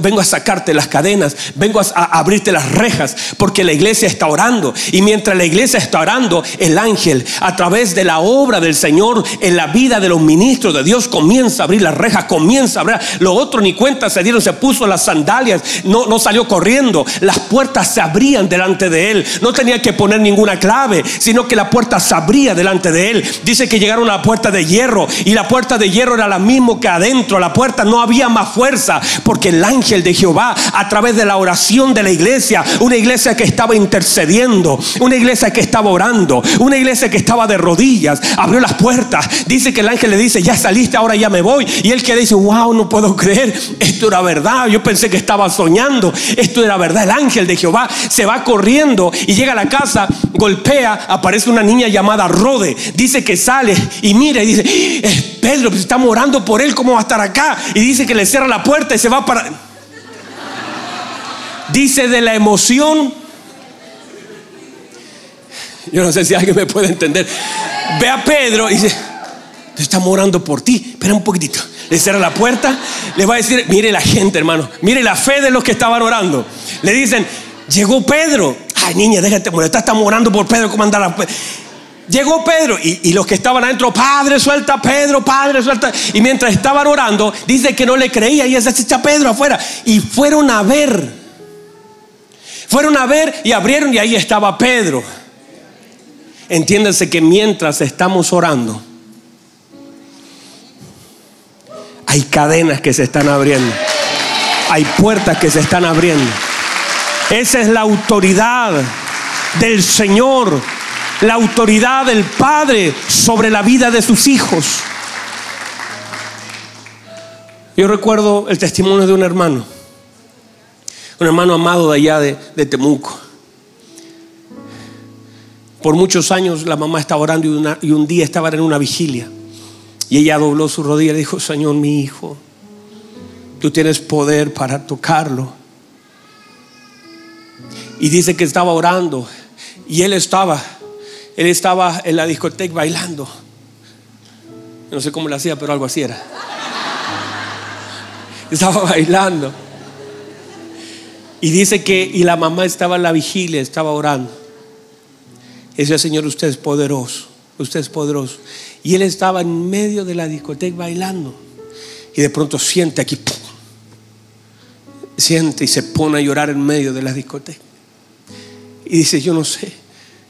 vengo a sacarte las cadenas, vengo a, abrirte las rejas, porque la iglesia está orando. Y mientras la iglesia está orando, el ángel, a través de la obra del Señor en la vida de los ministros de Dios, comienza a abrir las rejas, comienza a abrir. Lo otro ni cuenta se dieron, se puso las sandalias, no, no salió corriendo. Las puertas se abrían delante de él. No tenía que poner ninguna clave, sino que la puerta se abría delante de él. Dice que llegaron a la puerta de hierro y la puerta de hierro era la misma que adentro a la puerta no había más fuerza, porque el ángel de Jehová, a través de la oración de la iglesia, una iglesia que estaba intercediendo, una iglesia que estaba orando, una iglesia que estaba de rodillas, abrió las puertas. Dice que el ángel le dice, ya saliste, ahora ya me voy. Y él que dice, wow, no puedo creer, esto era verdad. Yo pensé que estaba soñando, esto era verdad. El ángel de Jehová se va corriendo y llega a la casa, golpea, aparece una niña llamada Rode. Dice que sale y mira y dice, eh, Pedro, pues estamos orando por él, ¿cómo va estar acá. Y dice que le cierra la puerta y se va para... Dice de la emoción. Yo no sé si alguien me puede entender. Ve a Pedro y dice, estamos orando por ti. Espera un poquitito. Le cierra la puerta. Le va a decir, mire la gente, hermano. Mire la fe de los que estaban orando. Le dicen, llegó Pedro. Ay, niña, déjate molestar. Estamos orando por Pedro. ¿Cómo anda la Llegó Pedro y, los que estaban adentro, Padre, suelta Pedro, Padre, suelta. Y mientras estaban orando, dice que no le creía y se echa Pedro afuera. Y fueron a ver. Fueron a ver y abrieron y ahí estaba Pedro. Entiéndanse que mientras estamos orando, hay cadenas que se están abriendo. Hay puertas que se están abriendo. Esa es la autoridad del Señor la autoridad del Padre sobre la vida de sus hijos. Yo recuerdo el testimonio de un hermano, un hermano amado de allá de, Temuco. Por muchos años la mamá estaba orando y, y un día estaban en una vigilia. Y ella dobló su rodilla y dijo, Señor, mi hijo, tú tienes poder para tocarlo. Y dice que estaba orando y él estaba él estaba en la discoteca bailando. No sé cómo lo hacía, pero algo así era. [LAUGHS] Estaba bailando. Y dice que, y la mamá estaba en la vigilia, estaba orando. Y Señor, usted es poderoso, usted es poderoso. Y él estaba en medio de la discoteca bailando. Y de pronto siente aquí, siente y se pone a llorar en medio de la discoteca. Y dice, yo no sé,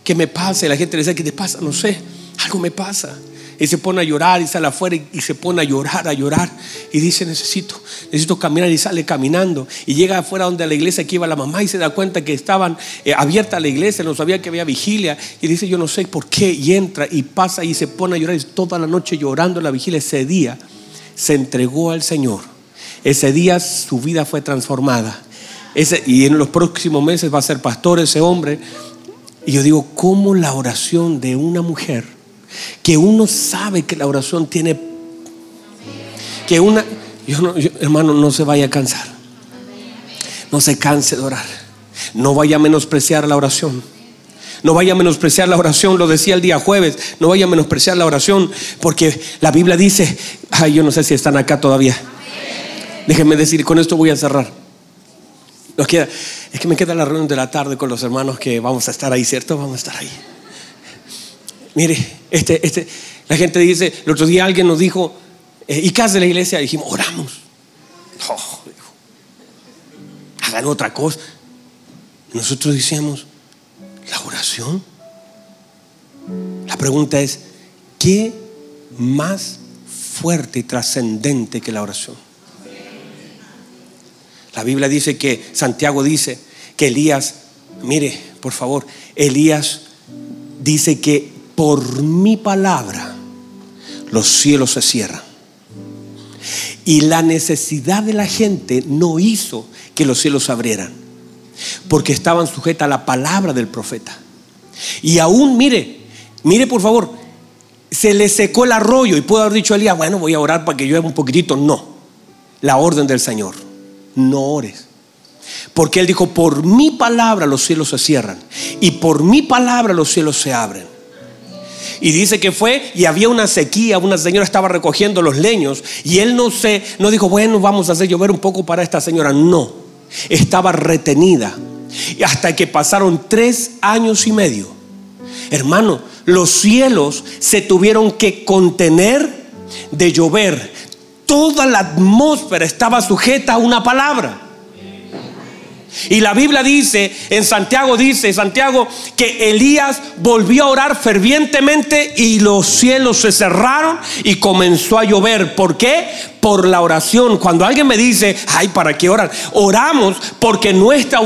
¿qué me pasa? Y la gente le dice, ¿qué te pasa? No sé, algo me pasa. Y se pone a llorar y sale afuera y se pone a llorar, a llorar. Y dice, necesito, necesito caminar y sale caminando. Y llega afuera donde la iglesia que iba la mamá y se da cuenta que estaban eh, abierta la iglesia, no sabía que había vigilia. Y dice, yo no sé por qué. Y entra y pasa y se pone a llorar y toda la noche llorando la vigilia. Ese día se entregó al Señor. Ese día su vida fue transformada. Ese, y en los próximos meses va a ser pastor ese hombre. Y yo digo, ¿cómo la oración de una mujer que uno sabe que la oración tiene, que una, hermano, no se vaya a cansar, no se canse de orar, no vaya a menospreciar la oración. No vaya a menospreciar la oración, lo decía el día jueves, no vaya a menospreciar la oración, porque la Biblia dice, ay, yo no sé si están acá todavía. Déjenme decir, con esto voy a cerrar. Es que me queda la reunión de la tarde con los hermanos que vamos a estar ahí, ¿cierto? Vamos a estar ahí. Mire, este, este, la gente dice, el otro día alguien nos dijo, eh, ¿y qué hace la iglesia? dijimos, oramos. Oh, hagan otra cosa. Nosotros decíamos, la oración. La pregunta es, ¿qué más fuerte y trascendente que la oración? La Biblia dice que, Santiago dice que Elías, mire, por favor, Elías dice que por mi palabra los cielos se cierran. Y la necesidad de la gente no hizo que los cielos se abrieran, porque estaban sujetas a la palabra del profeta. Y aún, mire, mire por favor, se le secó el arroyo y pudo haber dicho Elías, bueno, voy a orar para que llueva un poquitito. No, la orden del Señor, no ores. Porque Él dijo, por mi palabra los cielos se cierran y por mi palabra los cielos se abren. Y dice que fue y había una sequía, una señora estaba recogiendo los leños y él no se, no dijo, bueno, vamos a hacer llover un poco para esta señora. No, estaba retenida. Hasta que pasaron tres años y medio. Hermano, los cielos se tuvieron que contener de llover. Toda la atmósfera estaba sujeta a una palabra. Y la Biblia dice, en Santiago dice, Santiago, que Elías volvió a orar fervientemente y los cielos se cerraron y comenzó a llover. ¿Por qué? Por la oración. Cuando alguien me dice, ay, ¿para qué orar? Oramos porque nuestra,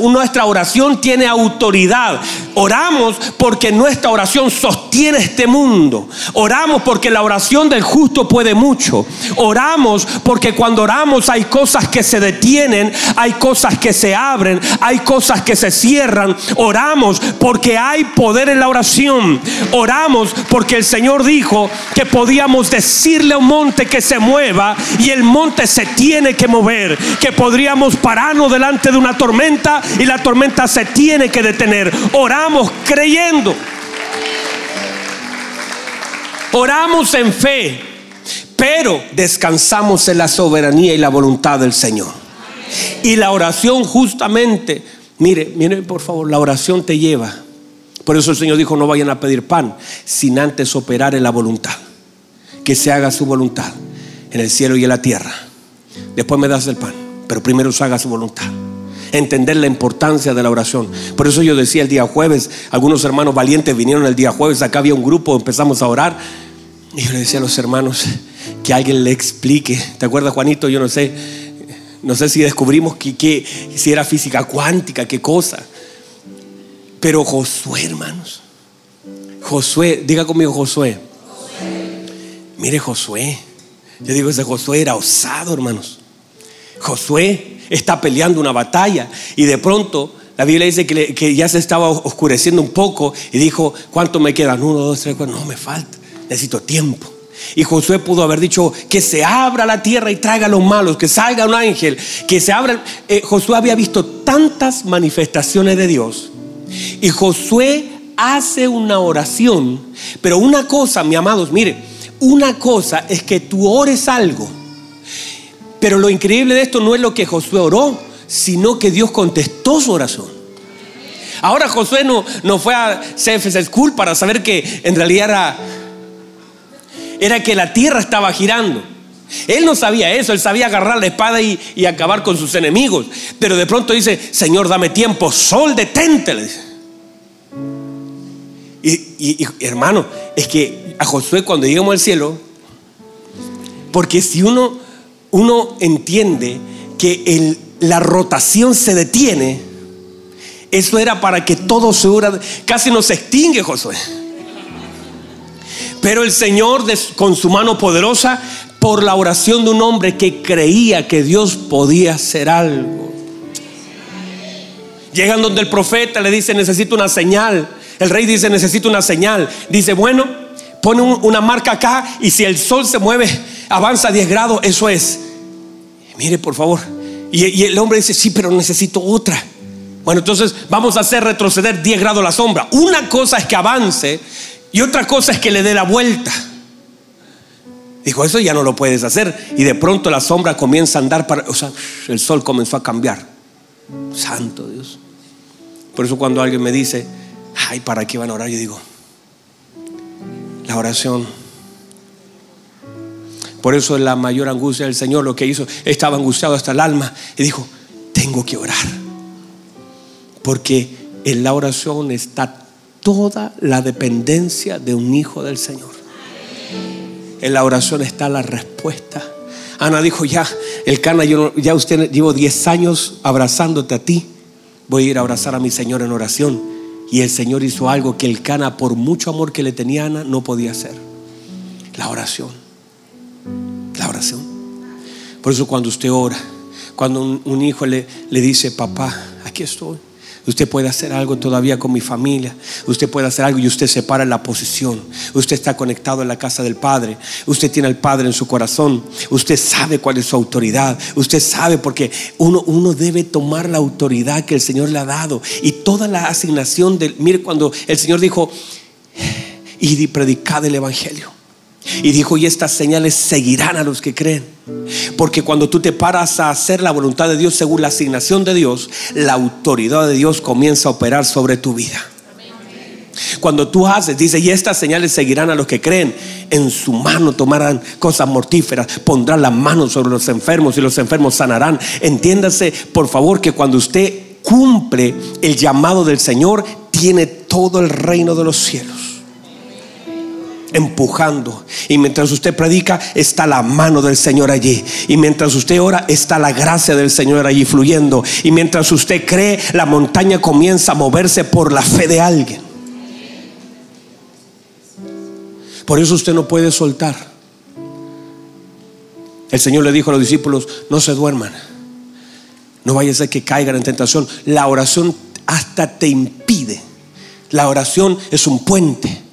nuestra oración tiene autoridad. Oramos porque nuestra oración sostiene este mundo. Oramos porque la oración del justo puede mucho. Oramos porque cuando oramos hay cosas que se detienen, hay cosas que se abren, hay cosas que se cierran. Oramos porque hay poder en la oración. Oramos porque el Señor dijo que podíamos decirle a un monte que se mueve y el monte se tiene que mover, que podríamos pararnos delante de una tormenta y la tormenta se tiene que detener. Oramos creyendo. Oramos en fe, pero descansamos en la soberanía y la voluntad del Señor. Y la oración justamente, mire, mire por favor, la oración te lleva. Por eso el Señor dijo, no vayan a pedir pan sin antes operar en la voluntad. Que se haga su voluntad en el cielo y en la tierra. Después me das el pan, pero primero haga su voluntad. Entender la importancia de la oración. Por eso yo decía el día jueves, algunos hermanos valientes vinieron el día jueves, acá había un grupo, empezamos a orar. Y yo le decía a los hermanos que alguien le explique. ¿Te acuerdas, Juanito? Yo no sé, no sé si descubrimos que, si era física cuántica, qué cosa. Pero Josué, hermanos. Josué, diga conmigo Josué. Mire Josué. Yo digo, ese Josué era osado, hermanos. Josué está peleando una batalla y de pronto la Biblia dice que, ya se estaba oscureciendo un poco y dijo, ¿cuánto me quedan? Uno, dos, tres, cuatro. No, me falta. Necesito tiempo. Y Josué pudo haber dicho que se abra la tierra y traiga a los malos, que salga un ángel, que se abra. Eh, Josué había visto tantas manifestaciones de Dios. Y Josué hace una oración. Pero una cosa, mi amados, mire, una cosa es que tú ores algo, pero lo increíble de esto no es lo que Josué oró, sino que Dios contestó su oración. Ahora Josué no, no fue a CFS School para saber que en realidad era, era que la tierra estaba girando. Él no sabía eso, él sabía agarrar la espada y, y acabar con sus enemigos. Pero de pronto dice, Señor, dame tiempo, sol detente. Y, hermano, es que a Josué cuando llegamos al cielo, porque si uno, uno entiende que la rotación se detiene, eso era para que todo se hubiera, casi nos extingue Josué. Pero el Señor con su mano poderosa, por la oración de un hombre que creía que Dios podía hacer algo. Llegan donde el profeta le dice, necesito una señal. El rey dice, necesito una señal. Dice, bueno, pone una marca acá y si el sol se mueve, avanza 10 grados, eso es. Mire, por favor. Y, el hombre dice, sí, pero necesito otra. Bueno, entonces vamos a hacer retroceder 10 grados la sombra. Una cosa es que avance y otra cosa es que le dé la vuelta. Dijo, eso ya no lo puedes hacer. Y de pronto la sombra comienza a andar para... O sea, el sol comenzó a cambiar. Santo Dios. Por eso cuando alguien me dice, ay, ¿para qué van a orar? Yo digo, la oración. Por eso la mayor angustia del Señor lo que hizo, estaba angustiado hasta el alma y dijo, tengo que orar. Porque en la oración está toda la dependencia de un hijo del Señor. En la oración está la respuesta. Ana dijo, ya, el cana, yo, ya usted llevo 10 años abrazándote a ti. Voy a ir a abrazar a mi Señor en oración. Y el Señor hizo algo que el cana, por mucho amor que le tenía a Ana, no podía hacer. La oración. La oración. Por eso cuando usted ora, cuando un, un hijo le, le dice, papá, aquí estoy. Usted puede hacer algo todavía con mi familia. Usted puede hacer algo y usted separa la posición. Usted está conectado en la casa del Padre. Usted tiene al Padre en su corazón. Usted sabe cuál es su autoridad. Usted sabe porque uno, uno debe tomar la autoridad que el Señor le ha dado. Y toda la asignación del... Mire cuando el Señor dijo, y predicad el Evangelio. Y dijo, y estas señales seguirán a los que creen. Porque cuando tú te paras a hacer la voluntad de Dios según la asignación de Dios, la autoridad de Dios comienza a operar sobre tu vida. Cuando tú haces, dice, y estas señales seguirán a los que creen. En su mano tomarán cosas mortíferas, pondrán las manos sobre los enfermos y los enfermos sanarán. Entiéndase, por favor, que cuando usted cumple el llamado del Señor, tiene todo el reino de los cielos empujando. Y mientras usted predica, está la mano del Señor allí. Y mientras usted ora, está la gracia del Señor allí fluyendo. Y mientras usted cree, la montaña comienza a moverse por la fe de alguien. Por eso usted no puede soltar. El Señor le dijo a los discípulos, no se duerman. No vaya a ser que caigan en tentación. La oración hasta te impide. La oración es un puente.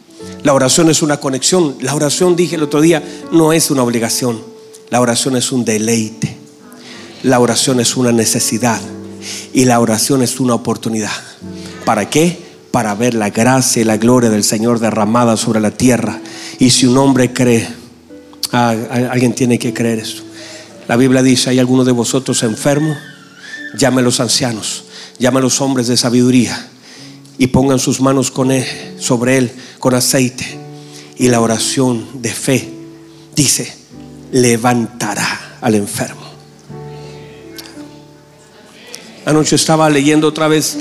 La oración es una conexión. La oración, dije el otro día, no es una obligación. La oración es un deleite. La oración es una necesidad. Y la oración es una oportunidad. ¿Para qué? Para ver la gracia y la gloria del Señor derramada sobre la tierra. Y si un hombre cree, ah, alguien tiene que creer esto. La Biblia dice, hay alguno de vosotros enfermo, llame a los ancianos, llame a los hombres de sabiduría y pongan sus manos con sobre él con aceite. Y la oración de fe dice, levantará al enfermo. Anoche estaba leyendo otra vez.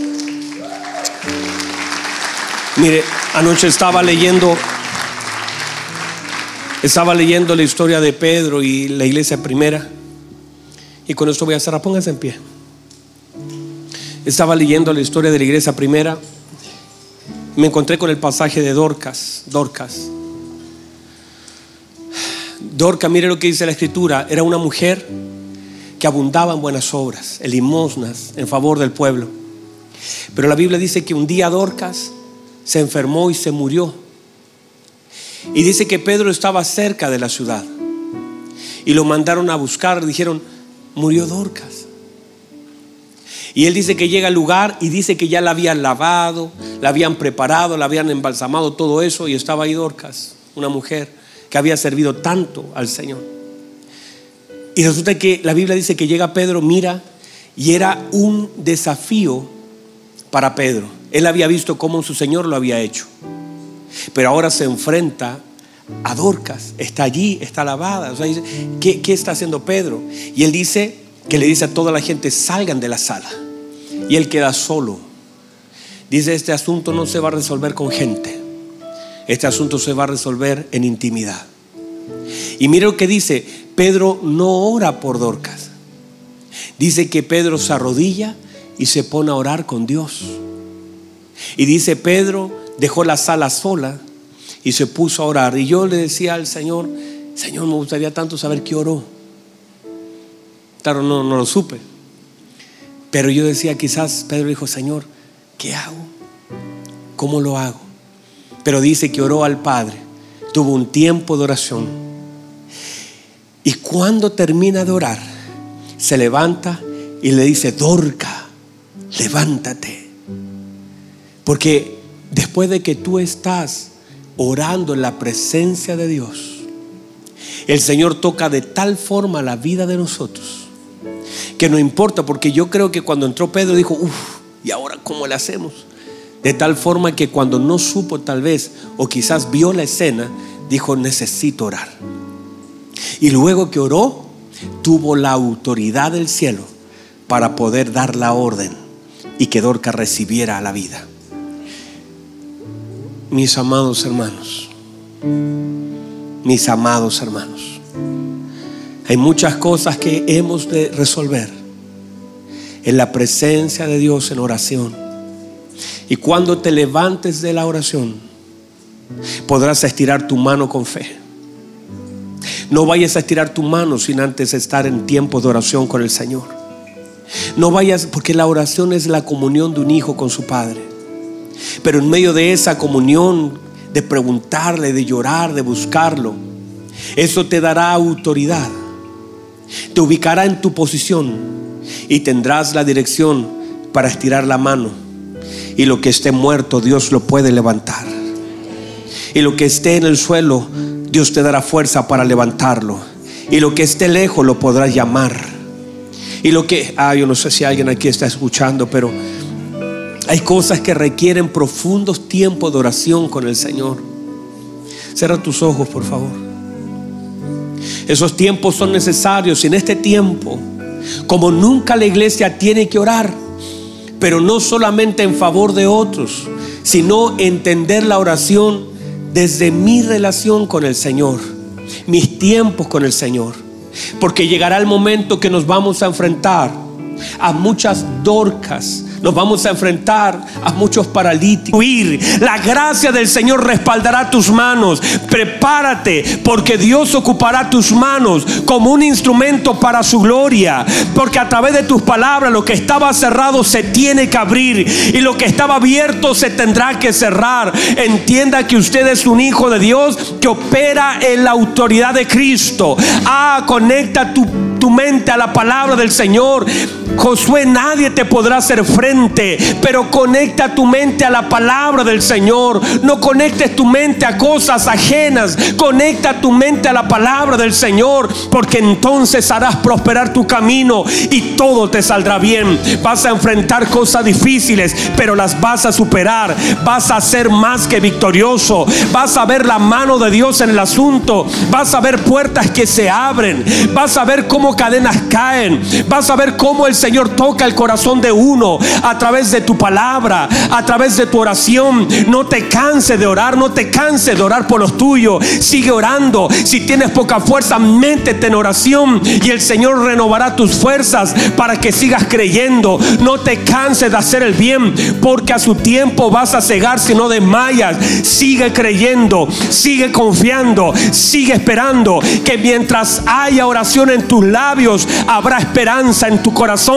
Mire, anoche estaba leyendo estaba leyendo la historia de Pedro y la iglesia primera. Y con esto voy a cerrar. Pónganse en pie. Estaba leyendo la historia de la iglesia primera me encontré con el pasaje de Dorcas, Dorcas. Dorcas, mire lo que dice la escritura, era una mujer que abundaba en buenas obras, en limosnas, en favor del pueblo. Pero la Biblia dice que un día Dorcas se enfermó y se murió. Y dice que Pedro estaba cerca de la ciudad. Y lo mandaron a buscar, dijeron, murió Dorcas. Y él dice que llega al lugar y dice que ya la habían lavado, la habían preparado, la habían embalsamado, todo eso. Y estaba ahí Dorcas, una mujer que había servido tanto al Señor. Y resulta que la Biblia dice que llega Pedro, mira, y era un desafío para Pedro. Él había visto cómo su Señor lo había hecho. Pero ahora se enfrenta a Dorcas, está allí, está lavada. O sea, dice, ¿qué, ¿qué está haciendo Pedro? Y él dice que le dice a toda la gente, salgan de la sala y él queda solo. Dice, este asunto no se va a resolver con gente. Este asunto se va a resolver en intimidad. Y mire lo que dice, Pedro no ora por Dorcas. Dice que Pedro se arrodilla y se pone a orar con Dios. Y dice Pedro dejó la sala sola y se puso a orar. Y yo le decía al Señor, Señor, me gustaría tanto saber qué oró. No, no lo supe. Pero yo decía, quizás Pedro dijo, Señor, ¿qué hago? ¿Cómo lo hago? Pero dice que oró al Padre, tuvo un tiempo de oración. Y cuando termina de orar, se levanta y le dice, Dorca, levántate. Porque después de que tú estás orando en la presencia de Dios, el Señor toca de tal forma la vida de nosotros que no importa, porque yo creo que cuando entró Pedro dijo, uff, ¿y ahora cómo le hacemos? De tal forma que cuando no supo tal vez, o quizás vio la escena, dijo, necesito orar. Y luego que oró, tuvo la autoridad del cielo para poder dar la orden y que Dorca recibiera la vida. Mis amados hermanos, mis amados hermanos, hay muchas cosas que hemos de resolver en la presencia de Dios en oración. Y cuando te levantes de la oración, podrás estirar tu mano con fe. No vayas a estirar tu mano sin antes estar en tiempo de oración con el Señor. No vayas, porque la oración es la comunión de un hijo con su padre. Pero en medio de esa comunión, de preguntarle, de llorar, de buscarlo, eso te dará autoridad te ubicará en tu posición y tendrás la dirección para estirar la mano. Y lo que esté muerto, Dios lo puede levantar. Y lo que esté en el suelo, Dios te dará fuerza para levantarlo. Y lo que esté lejos, lo podrás llamar. Y lo que, ah, yo no sé si alguien aquí está escuchando, pero hay cosas que requieren profundos tiempos de oración con el Señor. Cierra tus ojos, por favor. Esos tiempos son necesarios. Y en este tiempo, como nunca la iglesia tiene que orar, pero no solamente en favor de otros, sino entender la oración desde mi relación con el Señor, mis tiempos con el Señor. Porque llegará el momento que nos vamos a enfrentar a muchas dorcas nos vamos a enfrentar a muchos paralíticos. La gracia del Señor respaldará tus manos. Prepárate porque Dios ocupará tus manos como un instrumento para su gloria. Porque a través de tus palabras lo que estaba cerrado se tiene que abrir y lo que estaba abierto se tendrá que cerrar. Entienda que usted es un hijo de Dios que opera en la autoridad de Cristo. Ah, conecta tu, tu mente a la palabra del Señor. Josué, nadie te podrá hacer frente, pero conecta tu mente a la palabra del Señor. No conectes tu mente a cosas ajenas, conecta tu mente a la palabra del Señor, porque entonces harás prosperar tu camino y todo te saldrá bien. Vas a enfrentar cosas difíciles, pero las vas a superar. Vas a ser más que victorioso. Vas a ver la mano de Dios en el asunto. Vas a ver puertas que se abren. Vas a ver cómo cadenas caen. Vas a ver cómo el Señor toca el corazón de uno a través de tu palabra, a través de tu oración. No te canses de orar, no te canses de orar por los tuyos. Sigue orando. Si tienes poca fuerza, métete en oración y el Señor renovará tus fuerzas para que sigas creyendo. No te canses de hacer el bien, porque a su tiempo vas a cegar si no desmayas. Sigue creyendo, sigue confiando, sigue esperando que mientras haya oración en tus labios, habrá esperanza en tu corazón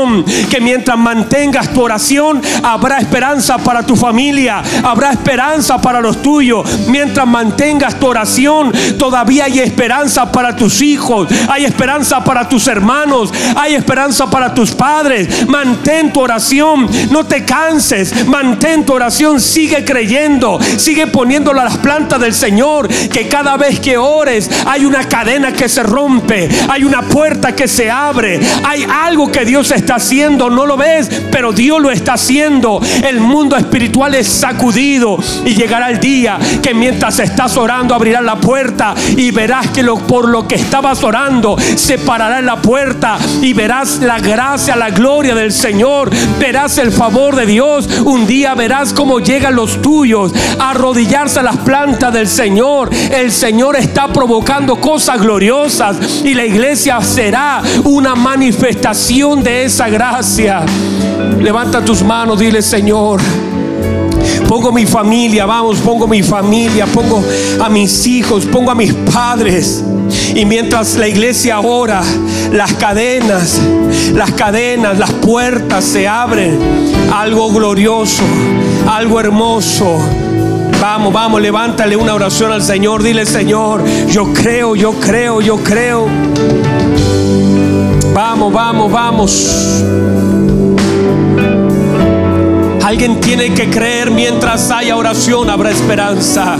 que mientras mantengas tu oración, habrá esperanza para tu familia, habrá esperanza para los tuyos. Mientras mantengas tu oración, todavía hay esperanza para tus hijos, hay esperanza para tus hermanos, hay esperanza para tus padres. Mantén tu oración, no te canses, mantén tu oración, sigue creyendo, sigue poniéndola a las plantas del Señor, que cada vez que ores hay una cadena que se rompe, hay una puerta que se abre. Hay algo que Dios está haciendo. No lo ves, pero Dios lo está haciendo. El mundo espiritual es sacudido y llegará el día que mientras estás orando abrirá la puerta y verás que lo, por lo que estabas orando se parará en la puerta y verás la gracia, la gloria del Señor. Verás el favor de Dios. Un día verás cómo llegan los tuyos a arrodillarse a las plantas del Señor. El Señor está provocando cosas gloriosas y la iglesia será una manifestación de esa gracia. Levanta tus manos, dile Señor. Pongo mi familia, vamos, pongo mi familia, pongo a mis hijos, pongo a mis padres. Y mientras la iglesia ora, las cadenas, las cadenas, las puertas se abren. Algo glorioso, algo hermoso. Vamos, vamos, levántale una oración al Señor. Dile, Señor, yo creo, yo creo, yo creo. Vamos, vamos, vamos. Alguien tiene que creer mientras haya oración, habrá esperanza.